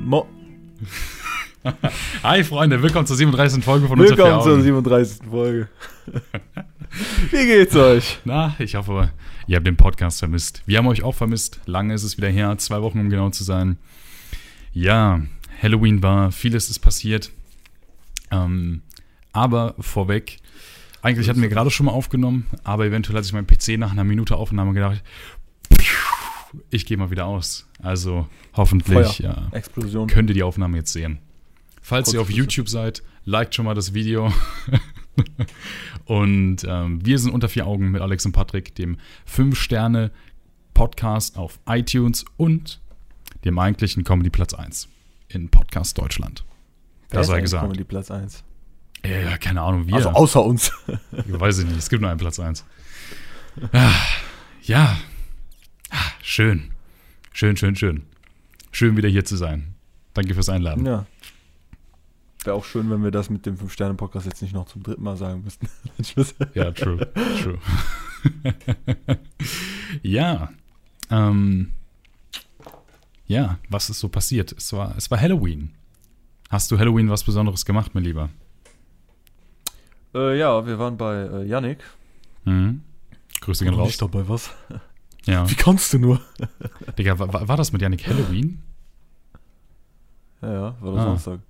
Mo Hi Freunde, willkommen zur 37. Folge von Willkommen Unter zur vier Augen. 37. Folge. Wie geht's euch? Na, ich hoffe, ihr habt den Podcast vermisst. Wir haben euch auch vermisst. Lange ist es wieder her, zwei Wochen um genau zu sein. Ja, Halloween war, vieles ist passiert. Ähm, aber vorweg, eigentlich hatten wir gerade schon mal aufgenommen, aber eventuell hat sich mein PC nach einer Minute Aufnahme gedacht, ich gehe mal wieder aus. Also hoffentlich ja, Explosion. könnt ihr die Aufnahme jetzt sehen. Falls ihr auf Kurzschlüsse. YouTube seid, liked schon mal das Video. und ähm, wir sind unter vier Augen mit Alex und Patrick, dem 5-Sterne-Podcast auf iTunes und dem eigentlichen Comedy Platz 1 in Podcast Deutschland. Wer Das sei gesagt. Comedy Platz 1. Ja, ja, keine Ahnung, wir. Also außer uns. Weiß ich nicht, es gibt nur einen Platz 1. Ah, ja, ah, schön. Schön, schön, schön. Schön wieder hier zu sein. Danke fürs Einladen. ja. Wäre auch schön, wenn wir das mit dem 5-Sterne-Podcast jetzt nicht noch zum dritten Mal sagen müssten. Ja, true, true. ja, ähm, ja, was ist so passiert? Es war, es war Halloween. Hast du Halloween was Besonderes gemacht, mein Lieber? äh, ja, wir waren bei äh, Yannick. Mhm. Grüße gehen raus. dabei, was? Ja. Wie kannst du nur? Digga, war, war das mit Yannick Halloween? Ja, ja, war das Ah. Samstag.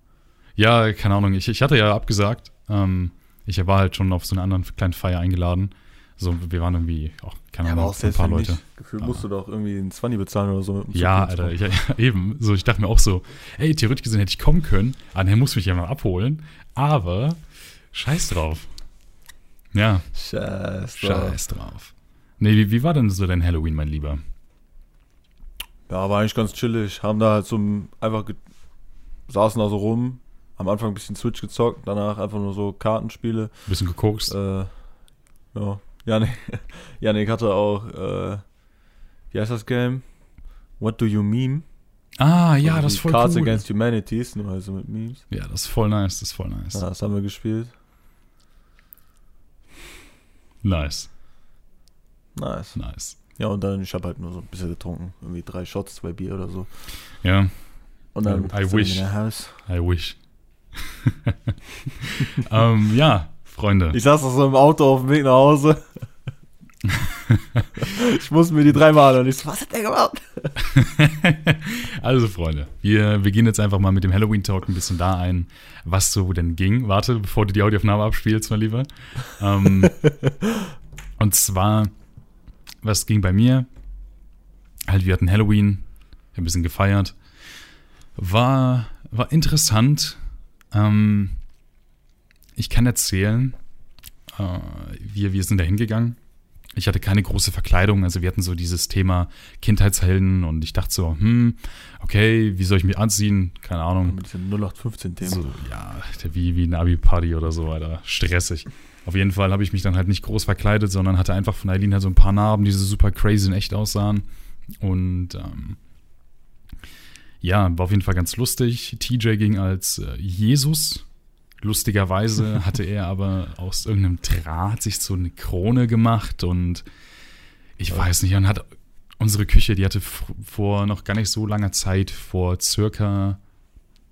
Ja, keine Ahnung. Ich, ich hatte ja abgesagt. Ähm, ich war halt schon auf so eine andere kleine Feier eingeladen. So, wir waren irgendwie, auch, keine Ahnung, ein paar Leute. Gefühlt Aber- musst du doch irgendwie einen 20 bezahlen oder so. Mit dem Ja, Alter, ich, ja, eben. So, ich dachte mir auch so, ey, theoretisch gesehen hätte ich kommen können, aber er muss mich ja mal abholen. Aber scheiß drauf. Ja, Scheiß. drauf. scheiß drauf. Nee, wie, wie war denn so dein Halloween, mein Lieber? Ja, war eigentlich ganz chillig. Haben da halt so ein- einfach saßen da so rum, am Anfang ein bisschen Switch gezockt, danach einfach nur so Kartenspiele. Bisschen gekokst? Äh, ja, Janik, Janik hatte auch, äh, wie heißt das Game? What do you meme? ah, ja, Also das ist voll Cards cool. Against Humanities, nur also mit Memes. Ja, das ist voll nice, das ist voll nice. Ja, das haben wir gespielt. Nice, Nice. nice. Ja, und dann, ich habe halt nur so ein bisschen getrunken. Irgendwie drei Shots, zwei Bier oder so. Ja, Und dann I sind wir wish. in der Haus. I wish. ähm, ja, Freunde. Ich saß doch so im Auto auf dem Weg nach Hause. ich musste mir die dreimal und ich so, was hat der gemacht? also, Freunde, wir, wir gehen jetzt einfach mal mit dem Halloween-Talk ein bisschen da ein, was so denn ging. Warte, bevor du die Audioaufnahme abspielst, mein Lieber. Ähm, und zwar, was ging bei mir? Halt, wir hatten Halloween, wir haben ein bisschen gefeiert. War, war interessant. Ähm, ich kann erzählen, äh, wir, wir sind da hingegangen. Ich hatte keine große Verkleidung, also wir hatten so dieses Thema Kindheitshelden und ich dachte so, hm, okay, wie soll ich mich anziehen? Keine Ahnung. Mit diesem 0815-Thema. So, ja, wie, wie eine Abi-Party oder so, Alter. Stressig. Auf jeden Fall habe ich mich dann halt nicht groß verkleidet, sondern hatte einfach von Eileen halt so ein paar Narben, die so super crazy und echt aussahen. Und ähm, ja, war auf jeden Fall ganz lustig. TJ ging als äh, Jesus. Lustigerweise hatte er aber aus irgendeinem Draht sich so eine Krone gemacht und ich weiß nicht, und hat unsere Küche, die hatte vor noch gar nicht so langer Zeit, vor circa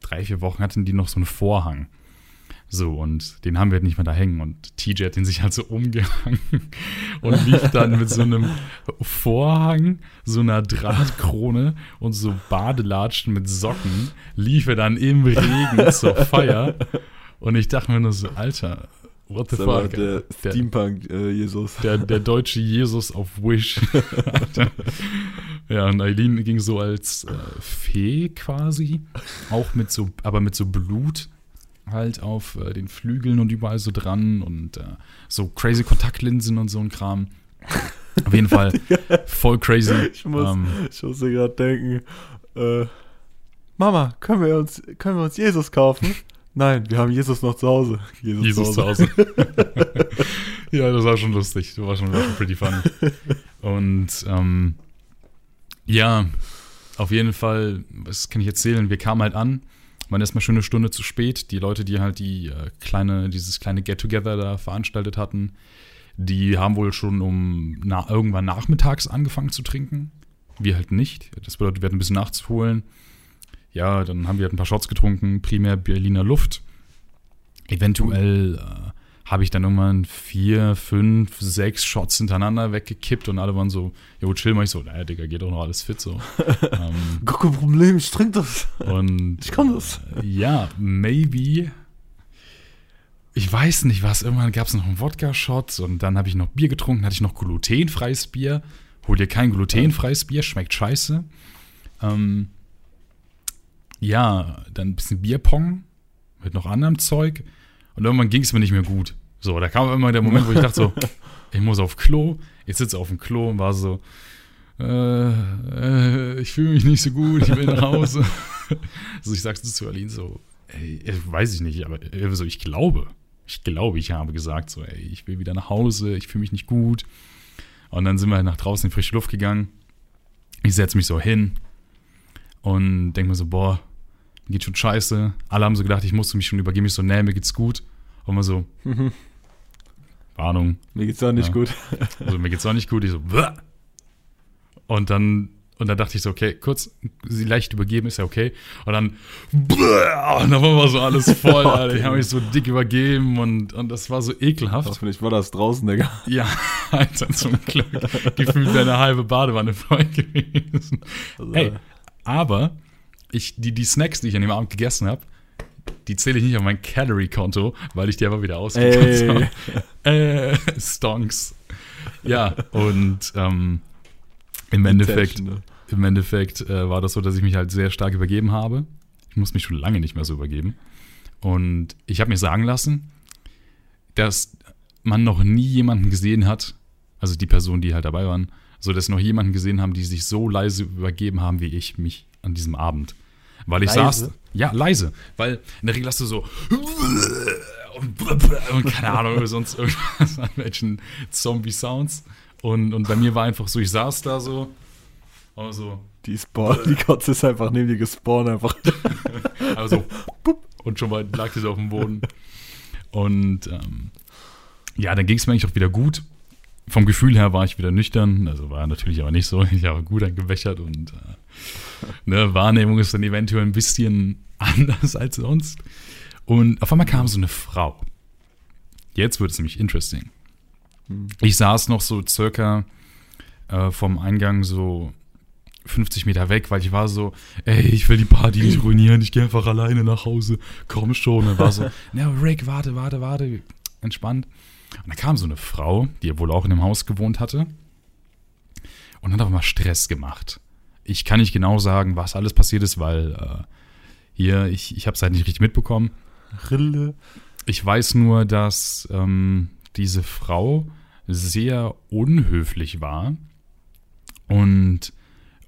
drei, vier Wochen hatten die noch so einen Vorhang. So, und den haben wir halt nicht mehr da hängen. Und TJ hat den sich halt so umgehangen und lief dann mit so einem Vorhang, so einer Drahtkrone und so Badelatschen mit Socken, lief er dann im Regen zur Feier. Und ich dachte mir nur so, Alter, what the fuck? der Der- Steampunk-Jesus. der, der deutsche Jesus auf Wish. ja, und Eileen ging so als äh, Fee quasi, auch mit so, aber mit so Blut halt auf äh, den Flügeln und überall so dran und äh, so crazy Kontaktlinsen und so ein Kram. Auf jeden Fall voll crazy. Ich muss, Ähm, ich musste gerade denken, äh, Mama, können wir, uns, können wir uns Jesus kaufen? Nein, wir haben Jesus noch zu Hause. Jesus zu Hause. ja, das war schon lustig. Das war schon, war schon pretty funny. Und ähm, ja, auf jeden Fall, was kann ich erzählen? Wir kamen halt an, waren erstmal schon eine Stunde zu spät. Die Leute, die halt die äh, kleine, dieses kleine Get-Together da veranstaltet hatten, die haben wohl schon um na, irgendwann nachmittags angefangen zu trinken. Wir halt nicht. Das bedeutet, wir hatten ein bisschen nachzuholen. ja, dann haben wir halt ein paar Shots getrunken, primär Berliner Luft. Eventuell äh, habe ich dann irgendwann vier, fünf, sechs Shots hintereinander weggekippt und alle waren so, jo, chill mal. Ich so, naja, Digga, geht doch noch alles fit so. ähm, Gar kein Problem, ich trinke das. und Ich kann das. äh, ja, maybe. Ich weiß nicht was. Irgendwann gab es noch einen Wodka-Shot und dann habe ich noch Bier getrunken, hatte ich noch glutenfreies Bier. Hol dir kein glutenfreies Bier, schmeckt scheiße. Ähm, ja, dann ein bisschen Bierpong mit noch anderem Zeug. Und irgendwann ging es mir nicht mehr gut. So, da kam immer der Moment, wo ich dachte so, ich muss auf Klo. Ich sitze auf dem Klo und war so, äh, äh, ich fühle mich nicht so gut, ich will nach Hause. also ich sagte zu Aline so, ey, äh, weiß ich nicht, aber äh, so, ich glaube, ich glaube, ich habe gesagt so, ey, ich will wieder nach Hause, ich fühle mich nicht gut. Und dann sind wir halt nach draußen in frische Luft gegangen. Ich setze mich so hin und denke mir so, boah, mir geht schon scheiße. Alle haben so gedacht, ich musste mich schon übergeben. Ich so, nee, mir geht's gut. Und mal so, Warnung, Mir geht's auch nicht Ja. gut. also mir geht's auch nicht gut. Ich so, Bäh. und dann und dann dachte ich so, okay, kurz sie leicht übergeben ist ja okay. Und dann Bäh. und dann war so alles voll. Alter. Ich habe mich so dick übergeben und, und das war so ekelhaft. Hoffentlich war das draußen, Digga. Ja, Alter, zum Glück. Gefühlt wäre eine halbe Badewanne voll gewesen. Also, Ey, aber ich, die, die Snacks, die ich an dem Abend gegessen habe, die zähle ich nicht auf mein Calorie-Konto, weil ich die einfach wieder ausgegeben habe. Äh, Stonks. Ja, und ähm, im Endeffekt, Intentional. im Endeffekt äh, war das so, dass ich mich halt sehr stark übergeben habe. Ich muss mich schon lange nicht mehr so übergeben. Und ich habe mir sagen lassen, dass man noch nie jemanden gesehen hat, also die Personen, die halt dabei waren, so dass noch jemanden gesehen haben, die sich so leise übergeben haben, wie ich mich an diesem Abend. Weil ich Leise? saß. Ja, leise. Weil in der Regel hast du so. Und, und keine Ahnung, sonst irgendwas an welchen Zombie-Sounds. Und, und bei mir war einfach so, ich saß da so. Und so. Die Spawn, die Kotze ist einfach neben dir gespawnt, einfach. Also, und schon mal lag die so auf dem Boden. Und ähm, ja, dann ging es mir eigentlich auch wieder gut. Vom Gefühl her war ich wieder nüchtern, also war natürlich aber nicht so. Ich habe gut angewächert und äh, ne, Wahrnehmung ist dann eventuell ein bisschen anders als sonst. Und auf einmal kam so eine Frau. Jetzt wird es nämlich interesting. Ich saß noch so circa äh, vom Eingang so 50 Meter weg, weil ich war so, ey, ich will die Party nicht ruinieren, ich gehe einfach alleine nach Hause, komm schon. Und war so, na, Rick, warte, warte, warte, entspannt. Und da kam so eine Frau, die wohl auch in dem Haus gewohnt hatte und hat auch mal Stress gemacht. Ich kann nicht genau sagen, was alles passiert ist, weil äh, hier, ich, ich habe es halt nicht richtig mitbekommen. Rille. Ich weiß nur, dass ähm, diese Frau sehr unhöflich war und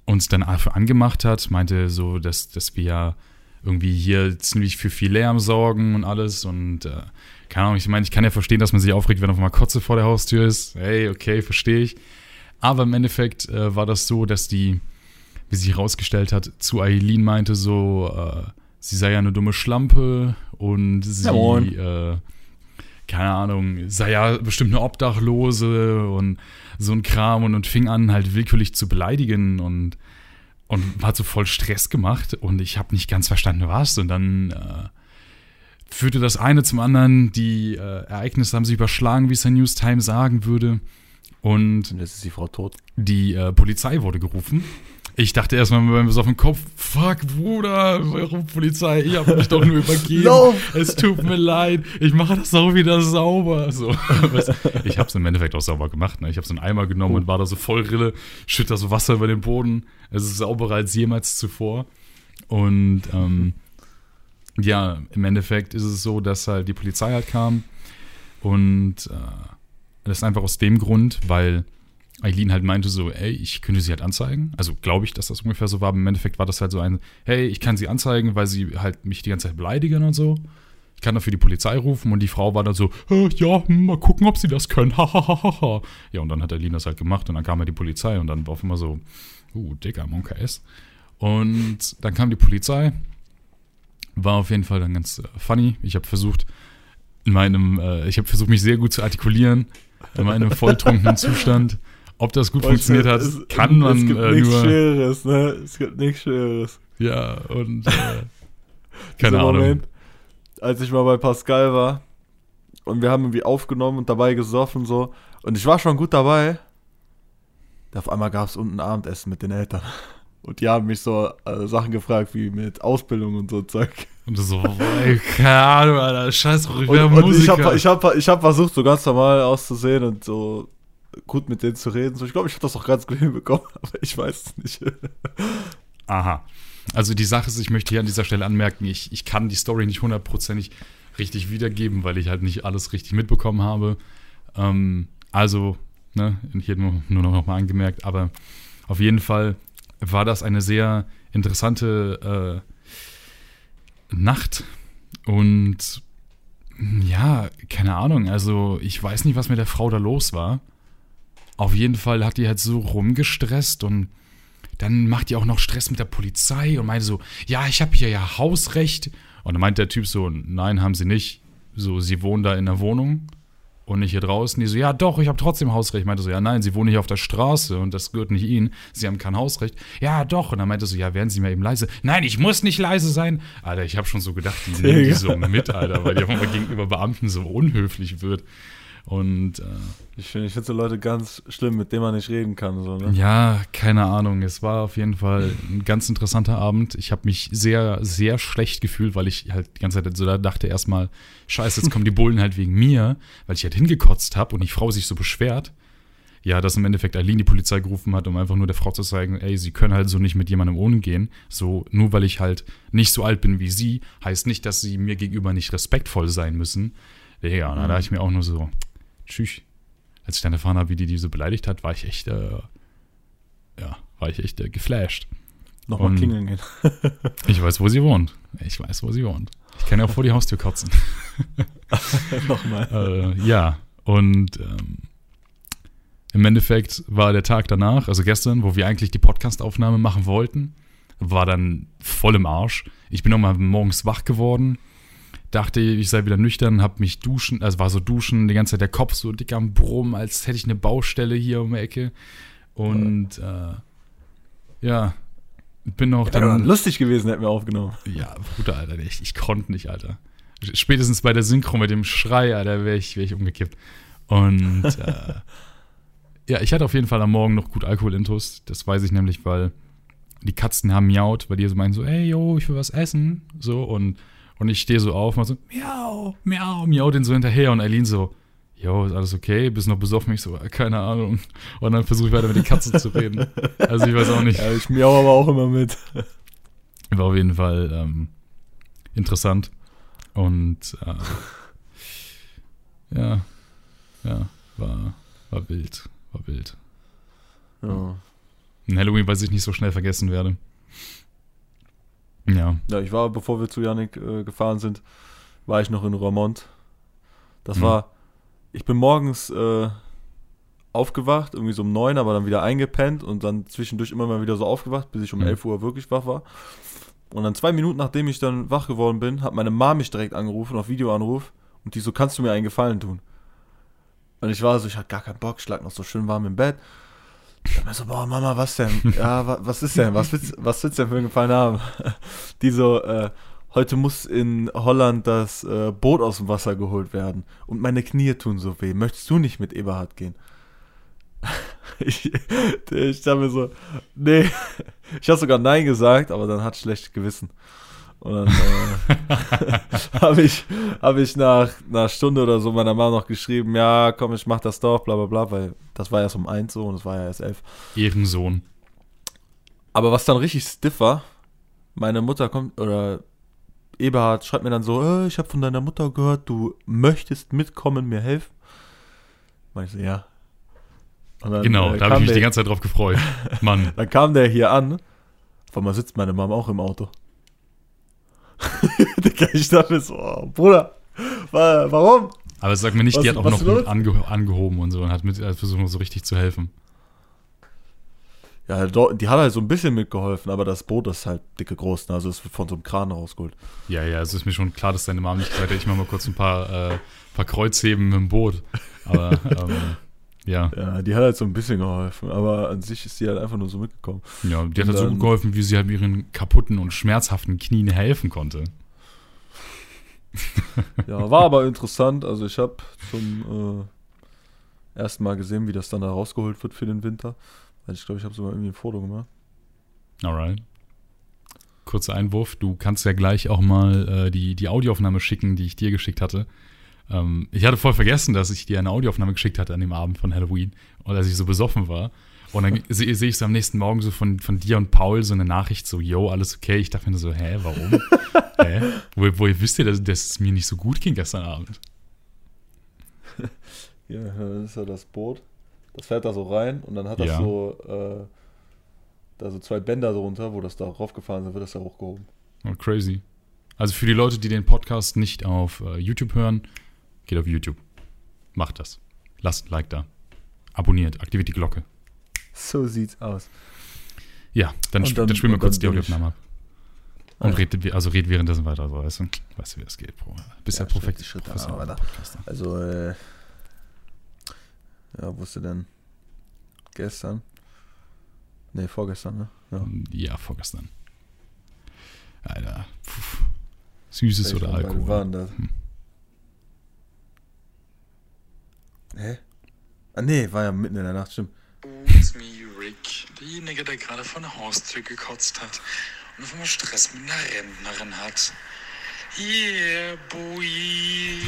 uns dann dafür angemacht hat, meinte so, dass, dass wir ja irgendwie hier ziemlich für viel Lärm sorgen und alles und äh, keine Ahnung, ich meine, ich kann ja verstehen, dass man sich aufregt, wenn auf einmal Kotze vor der Haustür ist. Hey, okay, verstehe ich. Aber im Endeffekt äh, war das so, dass die, wie sich herausgestellt hat, zu Eileen meinte so, äh, sie sei ja eine dumme Schlampe und sie, Ja, äh, keine Ahnung, sei ja bestimmt eine Obdachlose und so ein Kram und, und fing an halt willkürlich zu beleidigen und, und hat so voll Stress gemacht und ich habe nicht ganz verstanden, was. Und dann äh, führte das eine zum anderen, die äh, Ereignisse haben sich überschlagen, wie es der News Time sagen würde. Und Und jetzt ist die Frau tot. die äh, Polizei wurde gerufen. Ich dachte erstmal beim auf den Kopf, fuck, Bruder, warum Polizei? Ich habe mich doch nur übergeben. Lauf! Es tut mir leid, ich mache das auch wieder sauber. So, ich habe es im Endeffekt auch sauber gemacht. Ne? Ich habe so einen Eimer genommen und war da so voll Rille, schütt da so Wasser über den Boden. Es ist sauberer als jemals zuvor. Und ähm, ja, im Endeffekt ist es so, dass halt die Polizei halt kam und äh, das ist einfach aus dem Grund, weil Eileen halt meinte so, ey, ich könnte sie halt anzeigen. Also glaube ich, dass das ungefähr so war. Aber Im Endeffekt war das halt so ein, hey, ich kann sie anzeigen, weil sie halt mich die ganze Zeit beleidigen und so. Ich kann dafür die Polizei rufen und die Frau war dann so, "Äh, ja, hm, mal gucken, ob sie das können. Hahaha. ja, und dann hat Eileen das halt gemacht und dann kam halt die Polizei und dann war auf immer so, uh, Digga, Monka S. Und dann kam die Polizei. War auf jeden Fall dann ganz äh, funny. Ich habe versucht, in meinem, äh, ich habe versucht, mich sehr gut zu artikulieren, in meinem volltrunkenen Zustand. Ob das gut funktioniert hat, Es- kann man Es gibt äh, nichts. Schweres, ne? Es gibt nichts Schweres. Ja, und äh, keine Ahnung. Moment, als ich mal bei Pascal war und wir haben irgendwie aufgenommen und dabei gesoffen so und ich war schon gut dabei. Auf einmal gab es unten Abendessen mit den Eltern. Und die haben mich so äh, Sachen gefragt wie mit Ausbildung und so Zeug. Und so, ey, keine Ahnung, Alter, scheiß ich Und, und ich Musiker. habe ich hab, ich hab versucht, so ganz normal auszusehen und so gut mit denen zu reden. Ich glaube, ich habe das auch ganz gut hinbekommen, aber ich weiß es nicht. Aha. Also die Sache ist, ich möchte hier an dieser Stelle anmerken, ich, ich kann die Story nicht hundertprozentig richtig wiedergeben, weil ich halt nicht alles richtig mitbekommen habe. Ähm, also, ne, hier nur, nur noch mal angemerkt, aber auf jeden Fall war das eine sehr interessante äh, Nacht und ja, keine Ahnung, also ich weiß nicht, was mit der Frau da los war. Auf jeden Fall hat die halt so rumgestresst und dann macht die auch noch Stress mit der Polizei und meinte so, ja, ich habe hier ja Hausrecht. Und dann meint der Typ so, nein, haben sie nicht. So, sie wohnen da in der Wohnung und nicht hier draußen. Die so, ja, doch, ich habe trotzdem Hausrecht. Meinte so, ja, nein, sie wohnen nicht auf der Straße und das gehört nicht ihnen. Sie haben kein Hausrecht. Ja, doch. Und dann meinte so, ja, werden Sie mal eben leise. Nein, ich muss nicht leise sein. Alter, ich habe schon so gedacht, die nehmen die so mit, Alter, weil die auf einmal gegenüber Beamten so unhöflich wird. Und äh, Ich finde ich find so Leute ganz schlimm, mit denen man nicht reden kann. So, ne? Ja, keine Ahnung. Es war auf jeden Fall ein ganz interessanter Abend. Ich habe mich sehr, sehr schlecht gefühlt, weil ich halt die ganze Zeit so da dachte erstmal, scheiße, jetzt kommen die Bullen halt wegen mir, weil ich halt hingekotzt habe und die Frau sich so beschwert. Ja, dass im Endeffekt Aline die Polizei gerufen hat, um einfach nur der Frau zu zeigen, ey, sie können halt so nicht mit jemandem umgehen. So, nur weil ich halt nicht so alt bin wie sie, heißt nicht, dass sie mir gegenüber nicht respektvoll sein müssen. Ja, und da dachte ich mir auch nur so, tschüss. Als ich dann erfahren habe, wie die die so beleidigt hat, war ich echt, äh, ja, war ich echt äh, geflasht. Nochmal Und- klingeln gehen. Ich weiß, wo sie wohnt. Ich weiß, wo sie wohnt. Ich kann ja auch vor die Haustür kotzen. Nochmal. äh, ja, und ähm, im Endeffekt war der Tag danach, also gestern, wo wir eigentlich die Podcastaufnahme machen wollten, war dann voll im Arsch. Ich bin nochmal morgens wach geworden, dachte, ich sei wieder nüchtern, hab mich duschen, also war so duschen, die ganze Zeit der Kopf so dick am Brummen, als hätte ich eine Baustelle hier um die Ecke. Und äh, ja, bin noch Wäre dann. lustig gewesen, hätten wir aufgenommen. Ja, Bruder, Alter, ich, ich konnte nicht, Alter. Spätestens bei der Synchro mit dem Schrei, Alter, wäre ich, wär ich umgekippt. Und äh, ja, ich hatte auf jeden Fall am Morgen noch gut Alkoholintus. Das weiß ich nämlich, weil die Katzen haben miaut, weil die so meinen so, ey, yo, ich will was essen. So, und, und ich stehe so auf und mach so, miau, miau, miau den so hinterher. Und Eileen so, yo, ist alles okay? Bist noch besoffen? Ich so, "Äh, keine Ahnung. Und dann versuche ich weiter mit den Katzen zu reden. Also ich weiß auch nicht. Ja, ich miau aber auch immer mit. War auf jeden Fall ähm, interessant. Und äh, ja, ja, war, war wild. War wild. Ja. Ein Halloween, was ich nicht so schnell vergessen werde. Ja. ja, ich war, bevor wir zu Yannick äh, gefahren sind, war ich noch in Romont. Das Mhm. war, ich bin morgens äh, aufgewacht, irgendwie so um neun, aber dann wieder eingepennt und dann zwischendurch immer mal wieder so aufgewacht, bis ich um Mhm. 11 Uhr wirklich wach war. Und dann zwei Minuten nachdem ich dann wach geworden bin, hat meine Mama mich direkt angerufen auf Videoanruf und die so, kannst du mir einen Gefallen tun? Und ich war so, ich hatte gar keinen Bock, ich lag noch so schön warm im Bett. Mir so, boah, Mama, was denn? Ja, wa, was ist denn? Was willst, was willst du denn für einen Gefallen haben? Die so, äh, heute muss in Holland das äh, Boot aus dem Wasser geholt werden und meine Knie tun so weh. Möchtest du nicht mit Eberhard gehen? Ich, ich dachte mir so, nee. Ich habe sogar Nein gesagt, aber dann hat schlecht Gewissen. Und dann äh, habe ich, hab ich nach einer Stunde oder so meiner Mama noch geschrieben, ja, komm, ich mach das doch, bla bla bla, weil das war erst um eins so und es war ja erst elf. Ehrensohn. Aber was dann richtig stiff war, meine Mutter kommt, oder Eberhard schreibt mir dann so, äh, ich habe von deiner Mutter gehört, du möchtest mitkommen, mir helfen. Mach ich so, ja. Dann, Genau, äh, da habe ich mich die der- ganze Zeit drauf gefreut. Mann. Dann kam der hier an. Auf einmal sitzt meine Mama auch im Auto. Digga, ich dachte mir so, oh, Bruder, wa- warum? Aber sag mir nicht, Was- die hat auch noch mit ange angehoben und so und hat, mit, hat versucht, noch so richtig zu helfen. Ja, do- die hat halt so ein bisschen mitgeholfen, aber das Boot ist halt dicke groß, ne? also es wird von so einem Kran rausgeholt. Ja, ja, es ist mir schon klar, dass deine Mom nicht gesagt hat, ich mache mal kurz ein paar, äh, paar Kreuzheben mit dem Boot. Aber ähm, Ja, Ja, die hat halt so ein bisschen geholfen, aber an sich ist die halt einfach nur so mitgekommen. ja, die hat halt so geholfen, wie sie halt ihren kaputten und schmerzhaften Knien helfen konnte. Ja, war aber interessant. Also ich habe zum äh, ersten Mal gesehen, wie das dann da rausgeholt wird für den Winter. Also ich glaube, ich habe sogar irgendwie ein Foto gemacht. Alright. Kurzer Einwurf, du kannst ja gleich auch mal äh, die, die Audioaufnahme schicken, die ich dir geschickt hatte. Ähm, ich hatte voll vergessen, dass ich dir eine Audioaufnahme geschickt hatte an dem Abend von Halloween und als ich so besoffen war. Und dann sehe seh ich so am nächsten Morgen so von, von dir und Paul so eine Nachricht so, yo, alles okay. Ich dachte mir so, hä, warum? hä? Wo, woher wisst ihr, dass, dass es mir nicht so gut ging gestern Abend? Ja, das ist ja das Boot. Das fährt da so rein und dann hat das Ja. so äh, da so zwei Bänder drunter, wo das da raufgefahren ist, dann wird das da hochgehoben. Oh, crazy. Also für die Leute, die den Podcast nicht auf äh, YouTube hören, geht auf YouTube. Macht das. Lasst ein Like da. Abonniert, aktiviert die Glocke. So sieht's aus. Ja, dann, dann- dann spielen wir kurz die Audioaufnahme ab. Ah, Und ja. red, also red währenddessen weiter, so, weißt du? Weißt du, wie das geht, Bro. Bist ja, Ja, Schritt perfekt. Schritt, da- Podcaster. Also, äh, ja, wusste denn gestern? Nee, vorgestern, ne? Ja. Ja, vorgestern. Alter. Puh. Süßes oder Welche beide Alkohol? waren das? Hm. Hä? Ah, nee, war ja mitten in der Nacht, stimmt. It's me, Rick. Derjenige, der gerade vor der Haustür gekotzt hat und auf einmal Stress mit einer Rentnerin hat. Yeah, boy.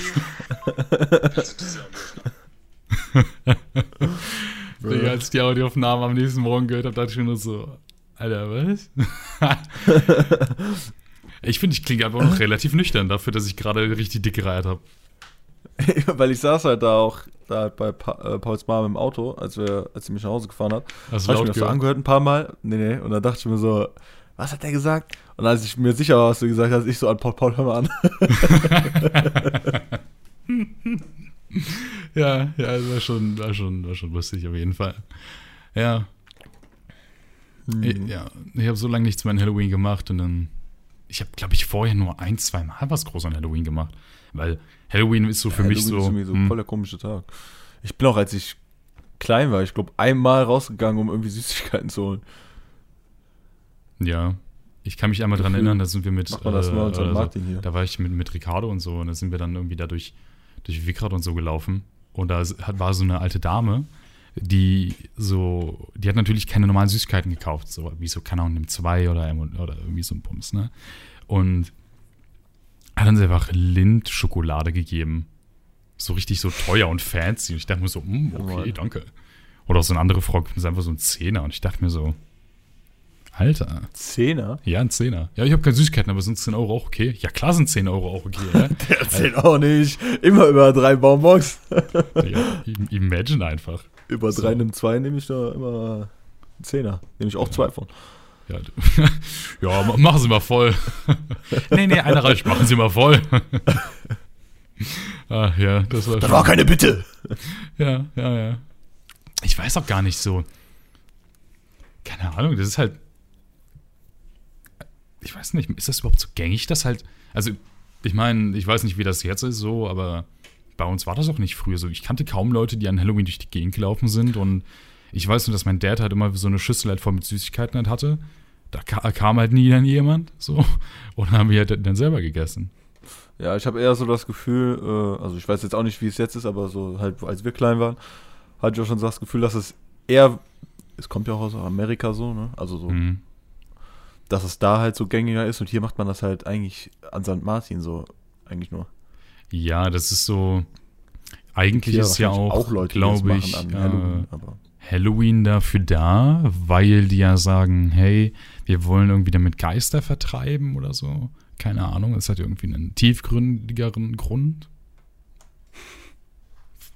also diese. Digga, als ich die Audioaufnahme am nächsten Morgen gehört habe, dachte ich mir nur so, Alter, was? ich finde, ich klinge einfach noch relativ nüchtern dafür, dass ich gerade richtig dick gereiert habe. Weil ich saß halt da auch da halt bei pa äh, Pauls Mama im Auto, als, wir, als sie mich nach Hause gefahren hat. Hast du Habe ich mir laut das so gehört? angehört ein paar Mal. Nee, nee. Und dann dachte ich mir so, was hat der gesagt? Und als ich mir sicher war, was du gesagt hast, ich so an Paul, Paul, hör mal an. Ja, ja, war schon, war schon, war schon lustig auf jeden Fall. Ja, Mhm. ich, ja, ich habe so lange nichts mehr an Halloween gemacht und dann, ich habe, glaube ich, vorher nur ein, zwei Mal was groß an Halloween gemacht, weil Halloween ist so für mich Halloween so, ist irgendwie so hm, voll der komische Tag. Ich bin auch, als ich klein war, ich glaube, einmal rausgegangen, um irgendwie Süßigkeiten zu holen. ja. Ich kann mich einmal dran Gefühl erinnern, da sind wir mit, Macht man das äh, mal unter oder Martin hier. da war ich mit, mit Ricardo und so und da sind wir dann irgendwie da durch, durch Wickrad und so gelaufen und da hat, war so eine alte Dame, die so, die hat natürlich keine normalen Süßigkeiten gekauft, so wie so, keine Ahnung, M2 oder, M oder irgendwie so ein Bums, ne? Und hat uns einfach Lind-Schokolade gegeben. So richtig so teuer und fancy. Und ich dachte mir so, hm, okay, danke. Oder auch so eine andere Frau gibt uns einfach so einen Zehner. Und ich dachte mir so, Alter, Zehner? ja, ein Zehner. Ja, ich habe keine Süßigkeiten, aber sind 10 Euro auch okay? Ja, klar sind 10 Euro auch okay, ja? Erzähl auch nicht. Immer über drei Bonbons. ja imagine einfach. Über So. drei nimm zwei nehme ich da immer einen Zehner. Nehme ich auch zwei von. Ja, ja, ma- machen Sie mal voll. nee, nee, einer reicht, machen Sie mal voll. Ach ja, das war Das war keine Bitte. Ja, ja, ja. Ich weiß auch gar nicht so. Keine Ahnung, das ist halt. Ich weiß nicht, ist das überhaupt so gängig, dass halt. Also, ich meine, ich weiß nicht, wie das jetzt ist, so, aber bei uns war das auch nicht früher so. Ich kannte kaum Leute, die an Halloween durch die Gegend gelaufen sind und ich weiß nur, dass mein Dad halt immer so eine Schüssel halt voll mit Süßigkeiten halt hatte. Da ka kam halt nie dann jemand, so. Und dann haben wir halt dann selber gegessen. Ja, ich habe eher so das Gefühl, äh, also ich weiß jetzt auch nicht, wie es jetzt ist, aber so halt, als wir klein waren, hatte ich auch schon so das Gefühl, dass es eher, es kommt ja auch aus Amerika so, ne? Also so, Mhm. dass es da halt so gängiger ist und hier macht man das halt eigentlich an St. Martin so, eigentlich nur. Ja, das ist so. Eigentlich Hier ist ja wahrscheinlich auch, Leute, glaube ich, äh, Halloween, aber Halloween dafür da, weil die ja sagen, hey, wir wollen irgendwie damit Geister vertreiben oder so. Keine Ahnung, es hat irgendwie einen tiefgründigeren Grund.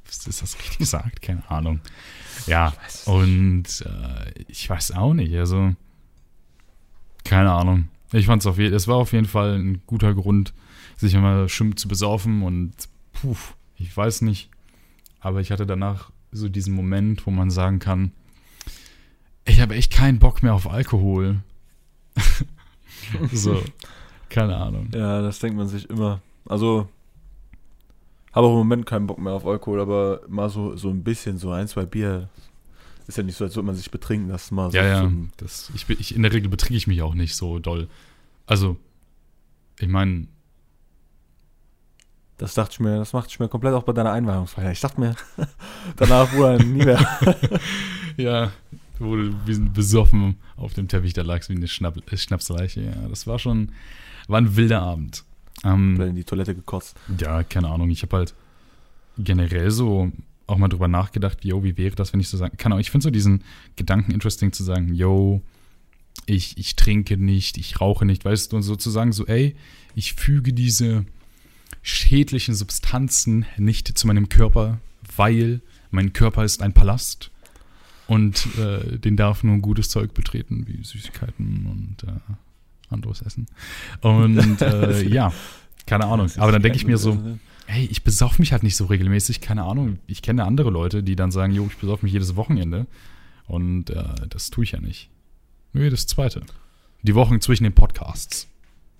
Ist das richtig gesagt? Keine Ahnung. Ja, und äh, ich weiß auch nicht, also keine Ahnung. Ich fand es auf jeden es war auf jeden Fall ein guter Grund, sich immer schön zu besaufen und puh, ich weiß nicht. Aber ich hatte danach so diesen Moment, wo man sagen kann, ich habe echt keinen Bock mehr auf Alkohol. so, keine Ahnung. ja, das denkt man sich immer. Also, Habe auch im Moment keinen Bock mehr auf Alkohol, aber mal so, so ein bisschen, so ein, zwei Bier. Ist ja nicht so, als würde man sich betrinken lassen. Mal so Ja, ja. Das, ich, ich, in der Regel betrinke ich mich auch nicht so doll. Also, ich meine, Das dachte ich mir, das machte ich mir komplett auch bei deiner Einweihungsfeier. Ich dachte mir, danach Bruder, nie mehr. ja, du wie besoffen auf dem Teppich da lagst wie eine Schnapp, äh, Schnapsleiche. Ja, das war schon, war ein wilder Abend. Ähm, in die Toilette gekotzt. Ja, keine Ahnung. Ich habe halt generell so auch mal drüber nachgedacht, yo, wie wäre das, wenn ich so sagen kann. Ich finde so diesen Gedanken interesting zu sagen, yo, ich, ich trinke nicht, ich rauche nicht, weißt du, und sozusagen so, ey, ich füge diese schädlichen Substanzen nicht zu meinem Körper, weil mein Körper ist ein Palast und äh, den darf nur gutes Zeug betreten, wie Süßigkeiten und äh, anderes Essen. Und äh, ja, keine Ahnung. Aber dann denke ich mir so, hey, ich besauf mich halt nicht so regelmäßig, keine Ahnung. Ich kenne andere Leute, die dann sagen, jo, ich besauf mich jedes Wochenende. Und äh, das tue ich ja nicht. Nö, das zweite. Die Wochen zwischen den Podcasts.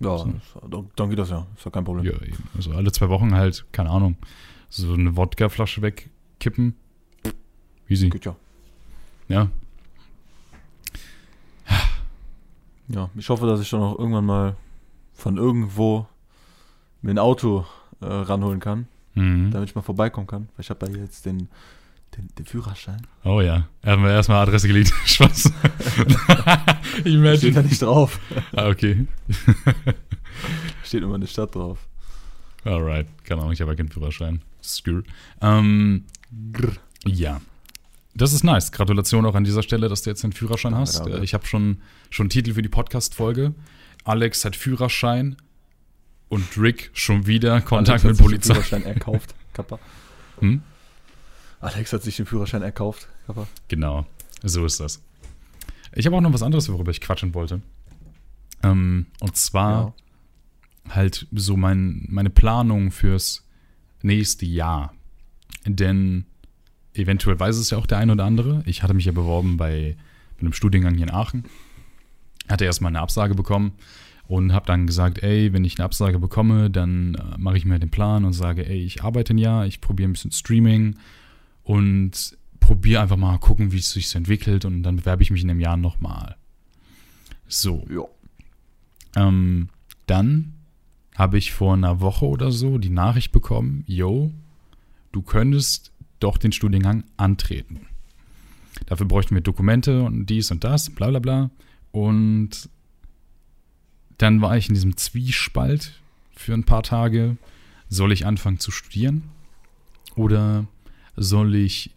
Ja, So. dann, geht das ja. Ist ja kein Problem. Ja, eben. Also alle zwei Wochen halt, keine Ahnung, so eine Wodkaflasche wegkippen. Easy. Geht ja. Ja. Ja, ich hoffe, dass ich dann auch irgendwann mal von irgendwo mir ein Auto äh, ranholen kann, Mhm. damit ich mal vorbeikommen kann. Weil ich habe ja jetzt den, den, den Führerschein. Oh ja. Haben wir erstmal Adresse gelegt. Spaß. Steht da Imagine. nicht drauf. Ah, okay. Steht immer eine Stadt drauf. Alright. Keine Ahnung, ich habe ja keinen Führerschein. Skür. Ähm, grr. ja. Das ist nice. Gratulation auch an dieser Stelle, dass du jetzt einen Führerschein hast. danke. Äh, Ich habe schon, schon einen Titel für die Podcast-Folge. Alex hat Führerschein und Rick schon wieder Kontakt Alex mit hat sich Polizei. Den Führerschein erkauft. Kappa. Hm? Alex hat sich den Führerschein erkauft. Kappa. Genau, so ist das. Ich habe auch noch was anderes, worüber ich quatschen wollte. Ähm, und zwar halt so mein, meine Planung fürs nächste Jahr. Denn eventuell weiß es ja auch der ein oder andere. Ich hatte mich ja beworben bei, bei einem Studiengang hier in Aachen. Hatte erstmal eine Absage bekommen und habe dann gesagt, ey, wenn ich eine Absage bekomme, dann äh, mache ich mir den Plan und sage, ey, ich arbeite ein Jahr, ich probiere ein bisschen Streaming und probiere einfach mal gucken, wie es sich so entwickelt und dann bewerbe ich mich in einem Jahr nochmal. So. Ja. Ähm, dann habe ich vor einer Woche oder so die Nachricht bekommen, yo, du könntest doch den Studiengang antreten. Dafür bräuchten wir Dokumente und dies und das, bla bla bla. Und dann war ich in diesem Zwiespalt für ein paar Tage. Soll ich anfangen zu studieren? Oder soll ich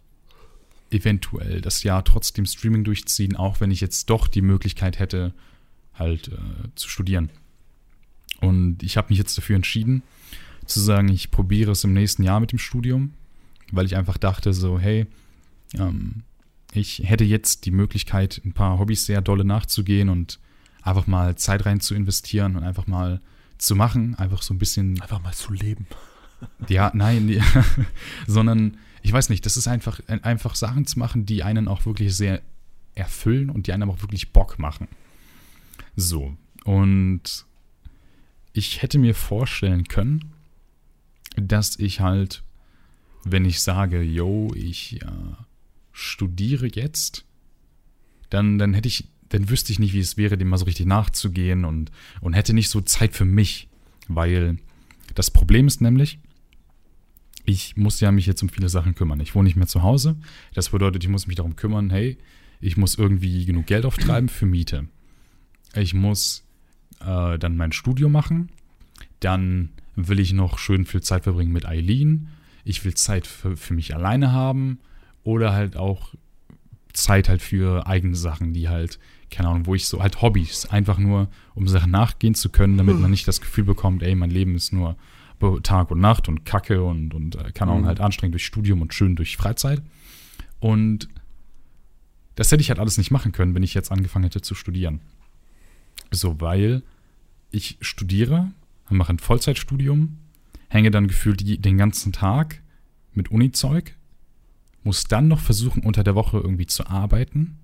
eventuell das Jahr trotzdem Streaming durchziehen, auch wenn ich jetzt doch die Möglichkeit hätte, halt äh, zu studieren. Und ich habe mich jetzt dafür entschieden, zu sagen, ich probiere es im nächsten Jahr mit dem Studium, weil ich einfach dachte, so, hey, ähm, ich hätte jetzt die Möglichkeit, ein paar Hobbys sehr dolle nachzugehen und einfach mal Zeit rein zu investieren und einfach mal zu machen, einfach so ein bisschen Einfach mal zu leben. ja, nein, die, sondern ich weiß nicht, das ist einfach, einfach Sachen zu machen, die einen auch wirklich sehr erfüllen und die einem auch wirklich Bock machen. So, und ich hätte mir vorstellen können, dass ich halt, wenn ich sage, yo, ich äh, studiere jetzt, dann, dann hätte ich, dann wüsste ich nicht, wie es wäre, dem mal so richtig nachzugehen und, und hätte nicht so Zeit für mich, weil das Problem ist nämlich, ich muss ja mich jetzt um viele Sachen kümmern. Ich wohne nicht mehr zu Hause. Das bedeutet, ich muss mich darum kümmern, hey, ich muss irgendwie genug Geld auftreiben für Miete. Ich muss äh, dann mein Studio machen. Dann will ich noch schön viel Zeit verbringen mit Eileen. Ich will Zeit für, für mich alleine haben. Oder halt auch Zeit halt für eigene Sachen, die halt, keine Ahnung, wo ich so halt Hobbys, einfach nur, um Sachen nachgehen zu können, damit man nicht das Gefühl bekommt, ey, mein Leben ist nur Tag und Nacht und Kacke und, und äh, keine Ahnung, Mhm. halt anstrengend durch Studium und schön durch Freizeit. Und das hätte ich halt alles nicht machen können, wenn ich jetzt angefangen hätte zu studieren. So, weil ich studiere, mache ein Vollzeitstudium, hänge dann gefühlt die, den ganzen Tag mit Uni-Zeug, muss dann noch versuchen, unter der Woche irgendwie zu arbeiten.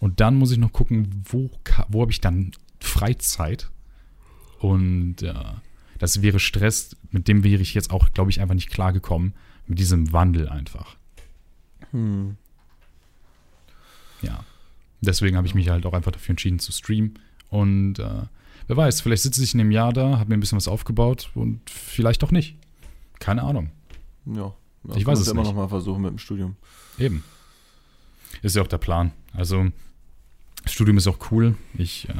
Und dann muss ich noch gucken, wo, wo habe ich dann Freizeit. Und äh, das wäre Stress, mit dem wäre ich jetzt auch, glaube ich, einfach nicht klargekommen. Mit diesem Wandel einfach. Hm. Ja. Deswegen habe ich mich halt auch einfach dafür entschieden zu streamen. Und äh, wer weiß, vielleicht sitze ich in dem Jahr da, habe mir ein bisschen was aufgebaut und vielleicht auch nicht. Keine Ahnung. Ja. Das Ich weiß es immer nicht. noch mal versuchen mit dem Studium. Eben. Ist ja auch der Plan. Also, das Studium ist auch cool. Ich äh,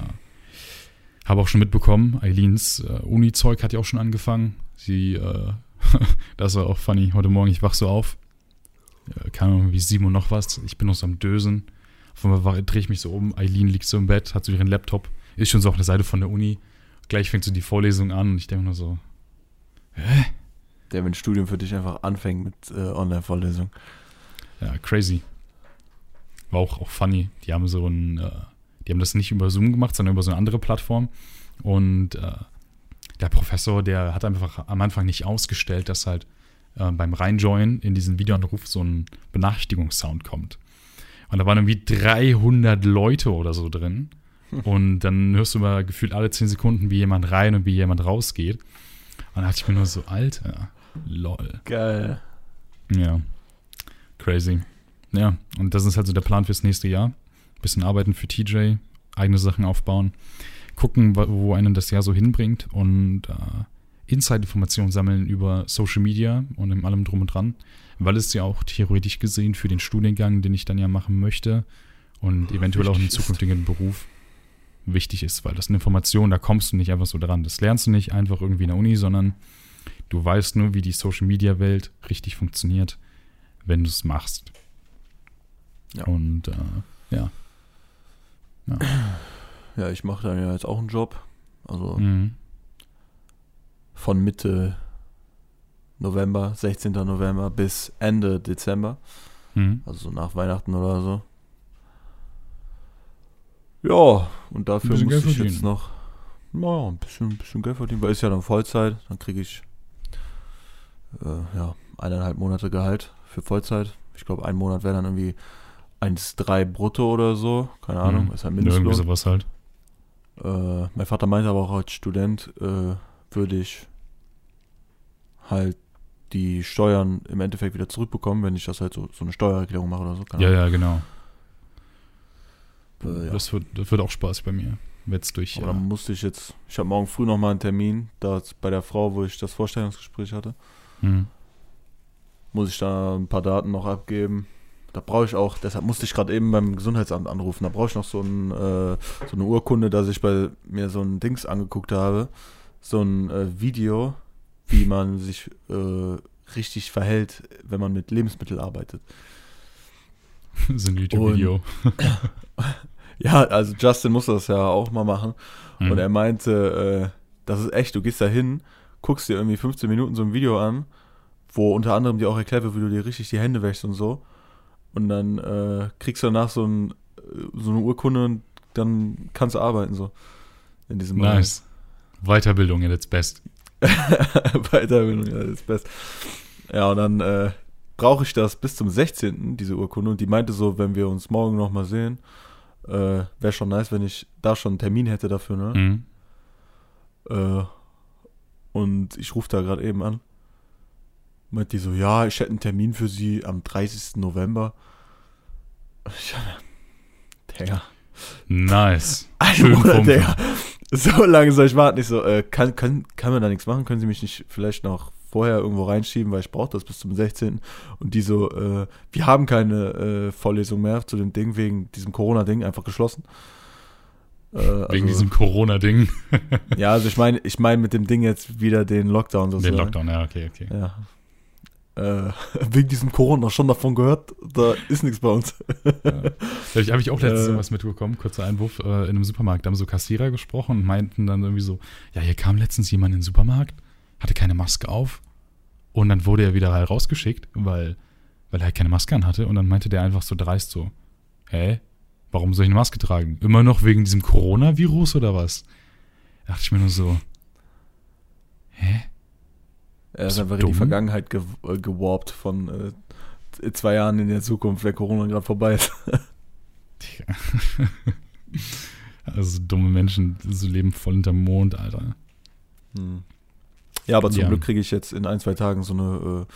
habe auch schon mitbekommen, Eileens äh, Uni-Zeug hat ja auch schon angefangen. Sie, äh, das war auch funny. Heute Morgen, ich wach so auf. Äh, keine Ahnung, wie sieben und noch was. Ich bin noch so am Dösen. Auf einmal drehe ich mich so um. Eileen liegt so im Bett, hat so ihren Laptop. Ist schon so auf der Seite von der Uni. Gleich fängt so die Vorlesung an und ich denke nur so, Der, wenn Studium für dich einfach anfängt mit äh, Online-Vorlesung. Ja, crazy. War auch, auch funny. Die haben so ein, äh, die haben das nicht über Zoom gemacht, sondern über so eine andere Plattform. Und äh, der Professor, der hat einfach am Anfang nicht ausgestellt, dass halt äh, beim Reinjoinen in diesen Videoanruf so ein Benachrichtigungssound kommt. Und da waren irgendwie 300 Leute oder so drin. Und dann hörst du mal gefühlt alle 10 Sekunden, wie jemand rein und wie jemand rausgeht. Und dann dachte ich mir nur so, Alter, lol. Geil. Ja. Crazy. Ja, und das ist halt so der Plan fürs nächste Jahr. Bisschen arbeiten für TJ, eigene Sachen aufbauen, gucken, wo- einen das Jahr so hinbringt und äh, Inside-Informationen sammeln über Social Media und in allem drum und dran, weil es ja auch theoretisch gesehen für den Studiengang, den ich dann ja machen möchte und eventuell auch einen wichtig ist. zukünftigen Beruf wichtig ist, weil das ist eine Information, da kommst du nicht einfach so dran. Das lernst du nicht einfach irgendwie in der Uni, sondern du weißt nur, wie die Social-Media-Welt richtig funktioniert, wenn du es machst. Ja. Und äh, ja. Ja, ich mache dann ja jetzt auch einen Job. Also Mhm. von Mitte November, 16. November bis Ende Dezember. Mhm. Also so nach Weihnachten oder so. Ja, und dafür muss Geld ich verdienen. jetzt noch naja, ein bisschen, ein bisschen Geld verdienen, weil ist ja dann Vollzeit. Dann kriege ich äh, ja, eineinhalb Monate Gehalt für Vollzeit. Ich glaube, ein Monat wäre dann irgendwie 1,3 brutto oder so. Keine Ahnung, Mhm. ist halt Irgendwie Mindestlohn. sowas halt. Äh, mein Vater meinte aber auch als Student äh, würde ich halt die Steuern im Endeffekt wieder zurückbekommen, wenn ich das halt so, so eine Steuererklärung mache oder so. Keine Ja, ja, genau. Äh, ja. Das, wird, das wird auch Spaß bei mir. Jetzt durch. Aber Äh, dann musste ich jetzt, ich habe morgen früh nochmal einen Termin, da bei der Frau, wo ich das Vorstellungsgespräch hatte, mhm. muss ich da ein paar Daten noch abgeben. Da brauche ich auch, deshalb musste ich gerade eben beim Gesundheitsamt anrufen, da brauche ich noch so, ein, äh, so eine Urkunde, dass ich bei mir so ein Dings angeguckt habe, so ein äh, Video, wie man sich äh, richtig verhält, wenn man mit Lebensmitteln arbeitet. so ein YouTube-Video. Ja, also Justin muss das ja auch mal machen. Mhm. Und er meinte, äh, das ist echt, du gehst da hin, guckst dir irgendwie 15 Minuten so ein Video an, wo unter anderem dir auch erklärt wird, wie du dir richtig die Hände wäschst und so. Und dann äh, kriegst du danach so, ein, so eine Urkunde und dann kannst du arbeiten so. In diesem Nice. Weiterbildung at its best. Weiterbildung, ja, das ist best. Ja, und dann äh, brauche ich das bis zum 16., diese Urkunde. Und die meinte so, wenn wir uns morgen nochmal sehen, äh, wäre schon nice, wenn ich da schon einen Termin hätte dafür, ne? Mhm. Äh, und ich rufe da gerade eben an. Meint die so, ja, ich hätte einen Termin für sie am 30. November. Ich, Digga. Nice. Ein Monat. Digga. So lange soll ich warten. Ich so, äh, kann, kann, kann man da nichts machen? Können Sie mich nicht vielleicht noch vorher irgendwo reinschieben, weil ich brauche das bis zum 16. Und die so, äh, wir haben keine äh, Vorlesung mehr zu dem Ding, wegen diesem Corona-Ding, einfach geschlossen. Äh, Wegen also- diesem Corona-Ding. Ja, also ich meine, ich meine mit dem Ding jetzt wieder den Lockdown Den sozusagen. Lockdown, ja, okay, okay. Ja. Äh, wegen diesem Corona schon davon gehört, da ist nichts bei uns. Vielleicht habe ich auch letztens Äh. sowas mitbekommen, kurzer Einwurf, äh, in einem Supermarkt. Da haben so Kassierer gesprochen und meinten dann irgendwie so, ja, hier kam letztens jemand in den Supermarkt, hatte keine Maske auf und dann wurde er wieder halt rausgeschickt, weil, weil er halt keine Maske an hatte und dann meinte der einfach so dreist so, hä, warum soll ich eine Maske tragen? Immer noch wegen diesem Coronavirus oder was? Da dachte ich mir nur so, hä? Er du einfach in die? Vergangenheit ge äh, gewarpt von äh, zwei Jahren in der Zukunft, wenn Corona gerade vorbei ist. Digga. Also dumme Menschen, so leben voll hinterm Mond, Alter. Hm. Ja, aber zum Ja. Glück kriege ich jetzt in ein, zwei Tagen so eine, äh,